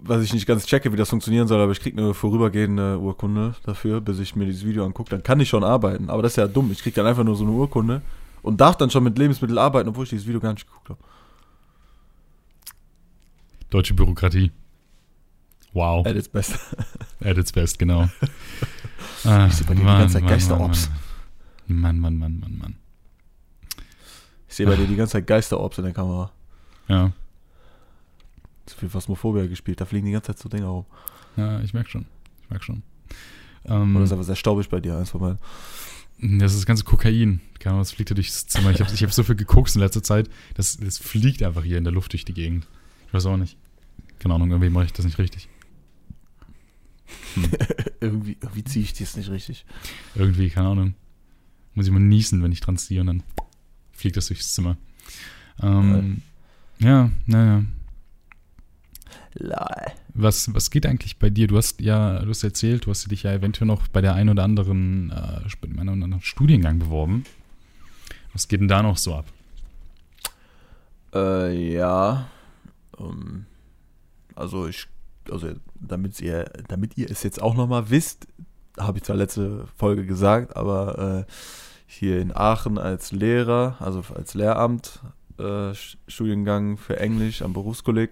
was ich nicht ganz checke, wie das funktionieren soll, aber ich kriege eine vorübergehende Urkunde dafür, bis ich mir dieses Video angucke. Dann kann ich schon arbeiten, aber das ist ja dumm. Ich kriege dann einfach nur so eine Urkunde und darf dann schon mit Lebensmitteln arbeiten, obwohl ich dieses Video gar nicht geguckt habe. Deutsche Bürokratie. Wow. At its best. At its best, genau. Ah, Ich seh bei dir die ganze Zeit Geisterorbs. Mann, Mann, Mann, Mann, Mann. Ich sehe bei dir die ganze Zeit Geisterorbs in der Kamera. Ja, Zu viel Phasmophobia gespielt, da fliegen die ganze Zeit so Dinge rum. ja ich merke schon. Ich merke schon. Oder Ähm, ist aber sehr staubig bei dir, eins von beiden. das ist das ganze Kokain. Keine Ahnung, das fliegt ja durchs Zimmer. Ich habe ich hab so viel gekokst in letzter Zeit. Das, das fliegt einfach hier in der Luft durch die Gegend. Ich weiß auch nicht. Keine Ahnung, irgendwie mache ich das nicht richtig. irgendwie irgendwie ziehe ich das nicht richtig. Irgendwie, keine Ahnung. Muss ich mal niesen, wenn ich dran ziehe und dann fliegt das durchs Zimmer. Ähm, ja, naja. Lol. Was, was geht eigentlich bei dir? Du hast ja, du hast erzählt, du hast dich ja eventuell noch bei der einen oder anderen, äh, bei oder anderen Studiengang beworben. Was geht denn da noch so ab? Äh, ja. Ähm, also ich, also damit ihr, damit ihr es jetzt auch nochmal wisst, habe ich zwar letzte Folge gesagt, aber äh, hier in Aachen als Lehrer, also als Lehramt, äh, Studiengang für Englisch am Berufskolleg.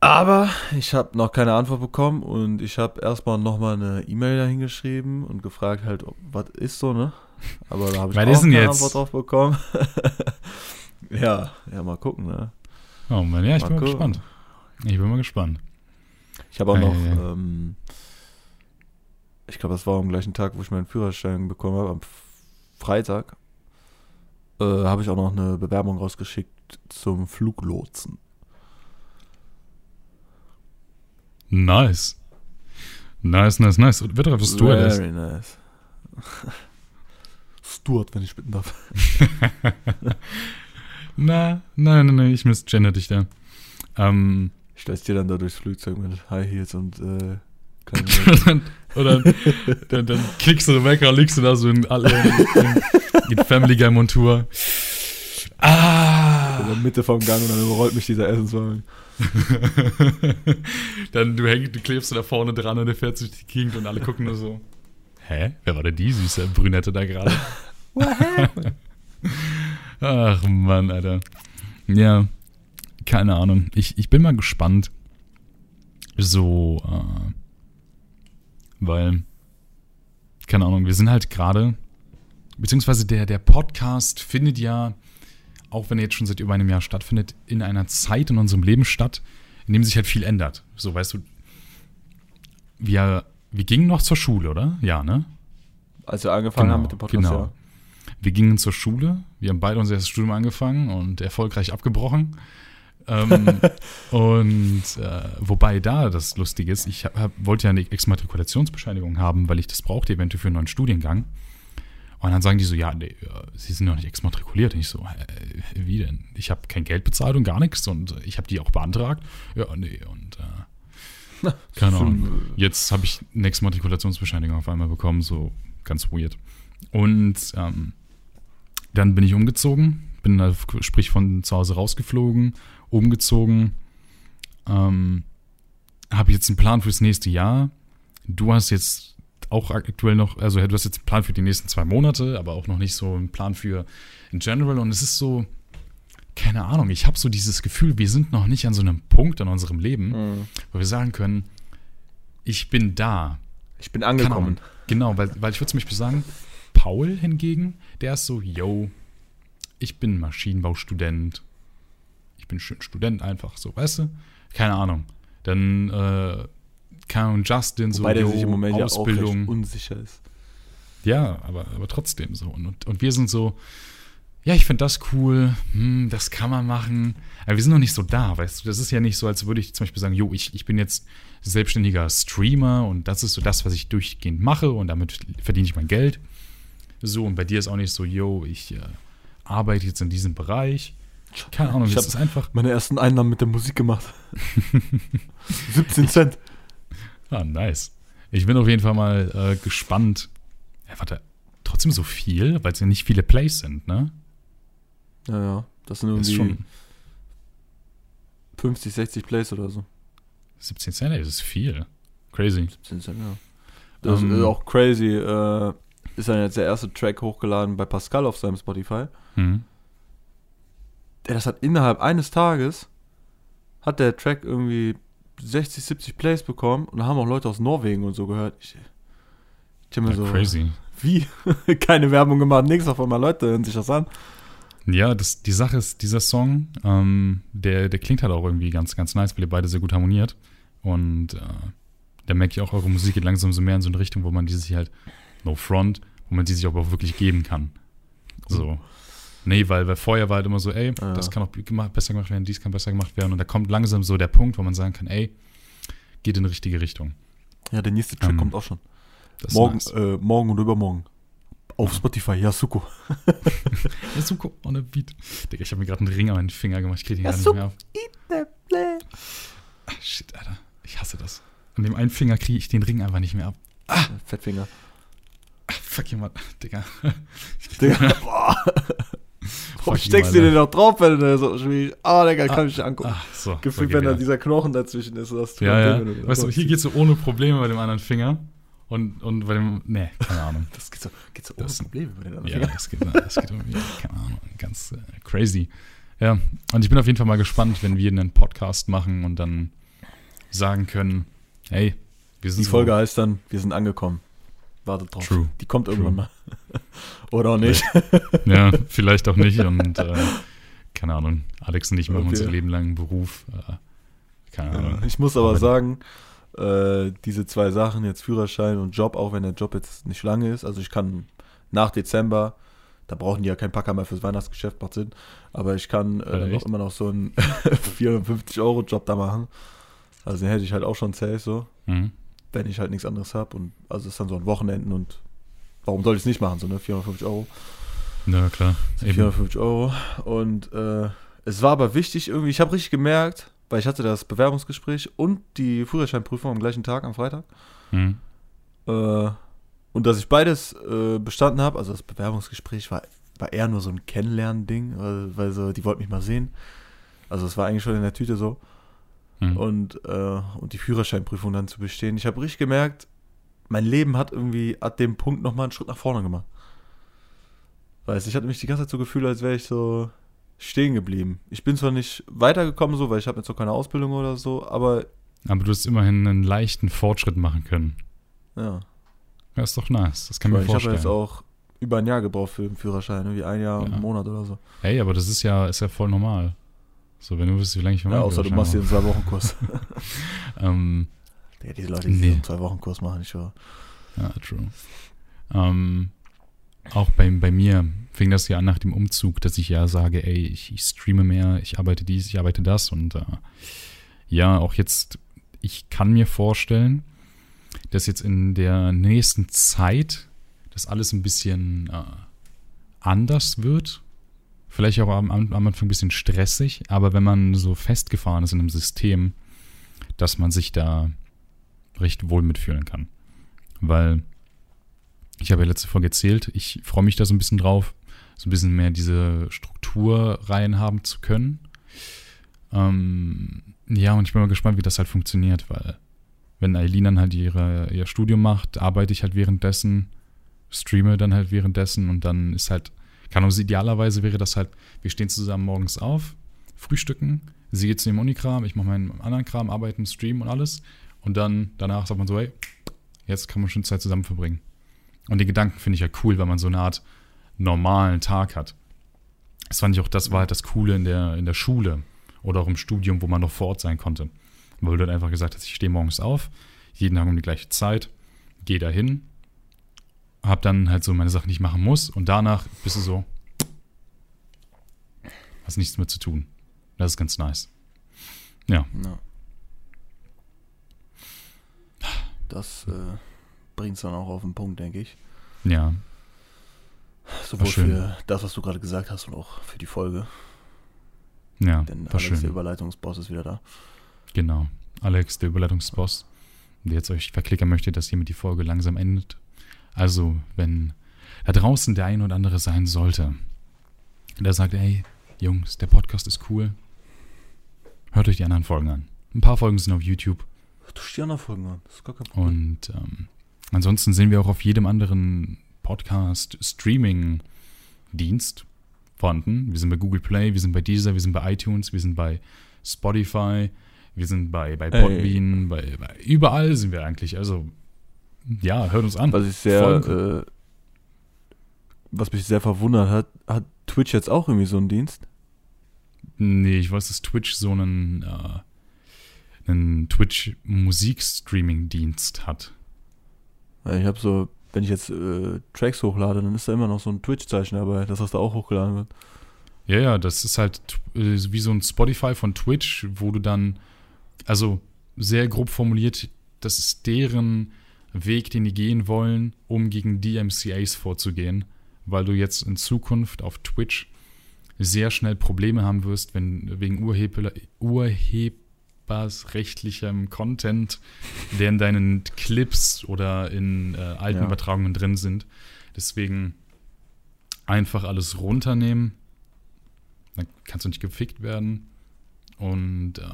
Aber ich habe noch keine Antwort bekommen und ich habe erstmal nochmal eine E-Mail dahin geschrieben und gefragt halt, ob, was ist so, ne? Aber da habe ich Was auch keine jetzt? Antwort drauf bekommen. ja, ja, mal gucken, ne? Oh Mann, ja, ich Mal bin mal gucken. gespannt. Ich bin mal gespannt. Ich habe auch Ei, noch, ähm, ich glaube, das war am gleichen Tag, wo ich meinen Führerschein bekommen habe, am Freitag, äh, habe ich auch noch eine Bewerbung rausgeschickt zum Fluglotsen. Nice. Nice, nice, nice. Und wird doch etwas Stewardess. Very nice. Stuart, wenn ich bitten darf. Na, nein, nein, nein, ich misgender dich da. Ähm, Ich lasse dir dann da durchs Flugzeug mit High Heels und äh, kleinen oder dann, dann klickst du weg und liegst du da so in, alle, in, in Family Guy Montur. in Ah! der Mitte vom Gang und dann überrollt mich dieser Essenswagen. dann du hängst, du klebst du da vorne dran und der fährt durch die Gegend und alle gucken nur so. Hä? Wer war denn die süße Brünette da gerade? Ach Mann, Alter. Ja, keine Ahnung. Ich, ich bin mal gespannt. So, äh, weil, keine Ahnung, wir sind halt gerade, beziehungsweise der, der Podcast findet ja, auch wenn er jetzt schon seit über einem Jahr stattfindet, in einer Zeit in unserem Leben statt, in dem sich halt viel ändert. So, weißt du, wir, wir gingen noch zur Schule, oder? Ja, ne? Als wir angefangen Genau, haben mit dem Podcast, genau. ja. Wir gingen zur Schule, wir haben beide unser erstes Studium angefangen und erfolgreich abgebrochen. ähm, und äh, wobei da das Lustige ist, ich hab, hab, wollte ja eine Exmatrikulationsbescheinigung haben, weil ich das brauchte eventuell für einen neuen Studiengang. Und dann sagen die so, ja, nee, äh, sie sind noch nicht exmatrikuliert. Und ich so, äh, wie denn? Ich habe kein Geld bezahlt und gar nichts und ich habe die auch beantragt. Ja, nee, und äh, keine Ahnung. Jetzt habe ich eine Exmatrikulationsbescheinigung auf einmal bekommen, so ganz weird. Und ähm, dann bin ich umgezogen, bin da, sprich von zu Hause rausgeflogen, umgezogen, ähm, habe jetzt einen Plan fürs nächste Jahr. Du hast jetzt auch aktuell noch, also du hast jetzt einen Plan für die nächsten zwei Monate, aber auch noch nicht so einen Plan für in general. Und es ist so, keine Ahnung, ich habe so dieses Gefühl, wir sind noch nicht an so einem Punkt in unserem Leben, Mhm. wo wir sagen können, ich bin da. Ich bin angekommen. Genau, weil, weil ich würde zum Beispiel sagen, Paul hingegen, der ist so, yo, ich bin Maschinenbaustudent. Ich bin schön Student einfach, so, weißt du? Keine Ahnung. Dann, äh, keine Ahnung, Justin, so, Wobei der yo, sich im Moment ja auch Ausbildung. unsicher ist. Ja, aber, aber trotzdem so. Und, und wir sind so, ja, ich finde das cool, hm, das kann man machen. Aber wir sind noch nicht so da, weißt du? Das ist ja nicht so, als würde ich zum Beispiel sagen, jo, ich, ich bin jetzt selbstständiger Streamer und das ist so das, was ich durchgehend mache und damit verdiene ich mein Geld. So, und bei dir ist auch nicht so, yo, ich äh, arbeite jetzt in diesem Bereich. Keine Ahnung, Ich das hab- ist einfach, Meine ersten Einnahmen mit der Musik gemacht. 17 Cent. ah, nice. Ich bin auf jeden Fall mal äh, gespannt. Ja, warte, trotzdem so viel, weil es ja nicht viele Plays sind, ne? Ja, ja. Das sind Ist irgendwie schon 50, 60 Plays oder so. 17 Cent, ey, das ist viel. Crazy. 17 Cent, ja. Das Ähm, ist auch crazy. Äh, ist dann jetzt der erste Track hochgeladen bei Pascal auf seinem Spotify. Mhm. Der, das hat innerhalb eines Tages hat der Track irgendwie 60, 70 Plays bekommen und da haben auch Leute aus Norwegen und so gehört. Ich, ich mir Ja, so, crazy. wie? Keine Werbung gemacht, nichts auf einmal Leute hören sich das an. Ja, das, die Sache ist, dieser Song, ähm, der, der klingt halt auch irgendwie ganz, ganz nice, weil ihr beide sehr gut harmoniert. Und äh, da merke ich auch, eure Musik geht langsam so mehr in so eine Richtung, wo man die sich halt, no front, wo man die sich aber auch wirklich geben kann. So. Nee, weil, weil vorher war halt immer so, ey, Ja. das kann auch gemacht, besser gemacht werden, dies kann besser gemacht werden. Und da kommt langsam so der Punkt, wo man sagen kann, ey, geht in die richtige Richtung. Ja, der nächste Track Ähm, kommt auch schon. Morgen, nice. äh, morgen und übermorgen. Auf Spotify, Yasuko. Yasuko on a beat. Digga, ich habe mir gerade einen Ring an meinen Finger gemacht. Ich kriege den gar nicht mehr auf. Ah, shit, Alter. Ich hasse das. An dem einen Finger kriege ich den Ring einfach nicht mehr ab. Fettfinger. Fuck jemand. Digga. Digga, boah. Warum steckst du den noch drauf, wenn du so schwierig. Ah, Digga, kann Ah, ich dir angucken. Ah, so. Gefühlt, okay, wenn da Digga. dieser Knochen dazwischen ist, das tut Ja, ja. du den Weißt du, hier rausziehst. geht's so ohne Probleme bei dem anderen Finger. Und, und bei dem. Nee, keine Ahnung. Das geht so, geht so ohne Das- Probleme bei den anderen Ja, Fingern. es geht, es geht irgendwie, keine Ahnung, ganz äh, crazy. Ja, und ich bin auf jeden Fall mal gespannt, wenn wir einen Podcast machen und dann sagen können, hey, wir sind Die Folge heißt dann, wir sind angekommen. Wartet drauf. True. Die kommt irgendwann True. mal. Oder auch nicht. Ja, vielleicht auch nicht und äh, keine Ahnung, Alex und ich machen Okay. unser Leben lang einen Beruf. Äh, keine Ahnung. Ich muss aber Aber- sagen, äh, diese zwei Sachen, jetzt Führerschein und Job, auch wenn der Job jetzt nicht lange ist, also ich kann nach Dezember, da brauchen die ja keinen Packer mehr fürs Weihnachtsgeschäft, macht Sinn, aber ich kann äh, Äh, noch immer noch so einen 450-Euro-Job da machen. Also den hätte ich halt auch schon safe so, Mhm. Wenn ich halt nichts anderes habe und also ist dann so an Wochenenden und warum soll ich es nicht machen, so ne, 450 Euro. Ja, klar. Eben. 450 Euro. Und äh, es war aber wichtig irgendwie, ich habe richtig gemerkt, weil ich hatte das Bewerbungsgespräch und die Führerscheinprüfung am gleichen Tag, am Freitag. Mhm. Äh, und dass ich beides äh, bestanden habe, also das Bewerbungsgespräch war, war eher nur so ein Kennenlernen-Ding, weil, weil so, die wollten mich mal sehen. Also es war eigentlich schon in der Tüte so. Mhm. Und, äh, und die Führerscheinprüfung dann zu bestehen. Ich habe richtig gemerkt, mein Leben hat irgendwie ab dem Punkt nochmal einen Schritt nach vorne gemacht. Weißt du, ich hatte mich die ganze Zeit so gefühlt, als wäre ich so stehen geblieben. Ich bin zwar nicht weitergekommen so, weil ich habe jetzt noch keine Ausbildung oder so, aber Aber du hast immerhin einen leichten Fortschritt machen können. ja. Ja, ist doch nice. Das kann mir ich habe vorstellen. jetzt auch über ein Jahr gebraucht für den Führerschein, irgendwie ein Jahr Ja. einen Monat oder so. Ey, aber das ist ja, ist ja voll normal. So, wenn du wüsstest, wie lange ich Ja, außer du machst hier einen. Zwei-Wochen-Kurs. Ähm, ja, diese Leute, die Nee. so einen Zwei-Wochen-Kurs machen, ich schwöre. Ja, true. Ähm, auch bei, bei mir fing das ja an nach dem Umzug, dass ich ja sage, ey, ich, ich streame mehr, ich arbeite dies, ich arbeite das und äh, ja, auch jetzt, ich kann mir vorstellen, dass jetzt in der nächsten Zeit das alles ein bisschen äh, anders wird. Vielleicht auch am, am Anfang ein bisschen stressig, aber wenn man so festgefahren ist in einem System, dass man sich da recht wohl mitfühlen kann. Weil ich habe ja letzte Folge erzählt, ich freue mich da so ein bisschen drauf, so ein bisschen mehr diese Struktur rein haben zu können. Ähm, ja, und ich bin mal gespannt, wie das halt funktioniert, weil wenn Eileen dann halt ihre, ihr Studium macht, arbeite ich halt währenddessen, streame dann halt währenddessen und dann ist halt, kann uns idealerweise wäre das halt, wir stehen zusammen morgens auf, frühstücken, sie geht zu dem Unikram, ich mache meinen anderen Kram, arbeiten, streamen und alles und dann danach sagt man so, hey, jetzt kann man schon Zeit zusammen verbringen. Und den Gedanken finde ich ja cool, weil man so eine Art normalen Tag hat. Das fand ich auch, das war halt das Coole in der, in der Schule oder auch im Studium, wo man noch vor Ort sein konnte. Weil du dann einfach gesagt hast, ich stehe morgens auf, jeden Tag um die gleiche Zeit, gehe dahin, hab dann halt so meine Sachen, die ich machen muss und danach bist du so, hast nichts mehr zu tun. Das ist ganz nice. Ja, Ja. Das äh, bringt es dann auch auf den Punkt, denke ich. ja, Sowohl für das, was du gerade gesagt hast, und auch für die Folge. ja, Denn war Alex, der schön. Überleitungsboss, ist wieder da. Genau. Alex, der Überleitungsboss, der jetzt euch verklickern möchte, dass hiermit die Folge langsam endet. Also, wenn da draußen der ein oder andere sein sollte, der sagt, ey, Jungs, der Podcast ist cool. Hört euch die anderen Folgen an. Ein paar Folgen sind auf YouTube. Du stehst die anderen Folgen an. Das ist gar kein Problem. Und ähm, ansonsten sind wir auch auf jedem anderen Podcast-Streaming-Dienst vorhanden. Wir sind bei Google Play, wir sind bei Deezer, wir sind bei iTunes, wir sind bei Spotify, wir sind bei, bei. Podbean, bei, bei überall sind wir eigentlich. Also ja, hört uns an. Was ich sehr, äh, was mich sehr verwundert hat, hat Twitch jetzt auch irgendwie so einen Dienst? Nee, ich weiß, dass Twitch so einen, äh, einen Twitch-Musikstreaming-Dienst hat. Ich habe so, wenn ich jetzt äh, Tracks hochlade, dann ist da immer noch so ein Twitch-Zeichen dabei, dass das da auch hochgeladen wird. Ja, ja, das ist halt äh, wie so ein Spotify von Twitch, wo du dann, also sehr grob formuliert, das ist deren Weg, den die gehen wollen, um gegen DMCAs vorzugehen, weil du jetzt in Zukunft auf Twitch sehr schnell Probleme haben wirst, wenn wegen Urheber, urhebersrechtlichem Content, der in deinen Clips oder in äh, alten Ja. Übertragungen drin sind. Deswegen einfach alles runternehmen. Dann kannst du nicht gefickt werden. Und äh,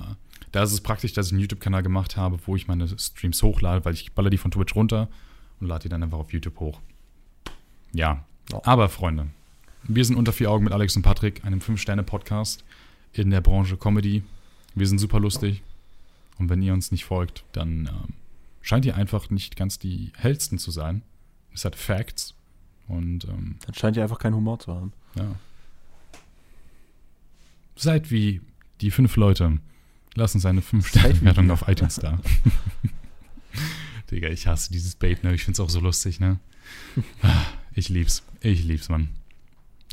da ist es praktisch, dass ich einen YouTube-Kanal gemacht habe, wo ich meine Streams hochlade, weil ich baller die von Twitch runter und lade die dann einfach auf YouTube hoch. Ja. Ja. Aber, Freunde, wir sind unter vier Augen mit Alex und Patrick, einem Fünf-Sterne-Podcast in der Branche Comedy. Wir sind super lustig. Und wenn ihr uns nicht folgt, dann ähm, scheint ihr einfach nicht ganz die hellsten zu sein. Es hat Facts. Und ähm, Dann scheint ihr einfach keinen Humor zu haben. ja. Seid wie die fünf Leute. Lass uns eine Seid wie 5-Sterne-Wertung wir. auf iTunes da. Digga, ich hasse dieses Bait, ne? Ich find's auch so lustig, ne? Ah, Ich lieb's. Ich lieb's, Mann.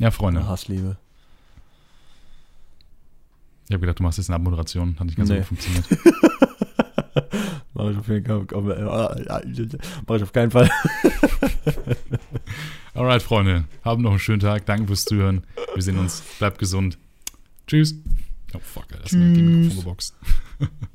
Ja, Freunde. Hassliebe. Ich habe gedacht, du machst jetzt eine Abmoderation. Hat nicht ganz Nee. so gut funktioniert. Mach ich auf jeden Fall. Mach ich auf keinen Fall. Alright, Freunde. Haben noch einen schönen Tag. Danke fürs Zuhören. Wir sehen uns. Bleibt gesund. Tschüss. Oh, fuck, Alter. Das ist mir Tschüss. Mikrofon geboxt.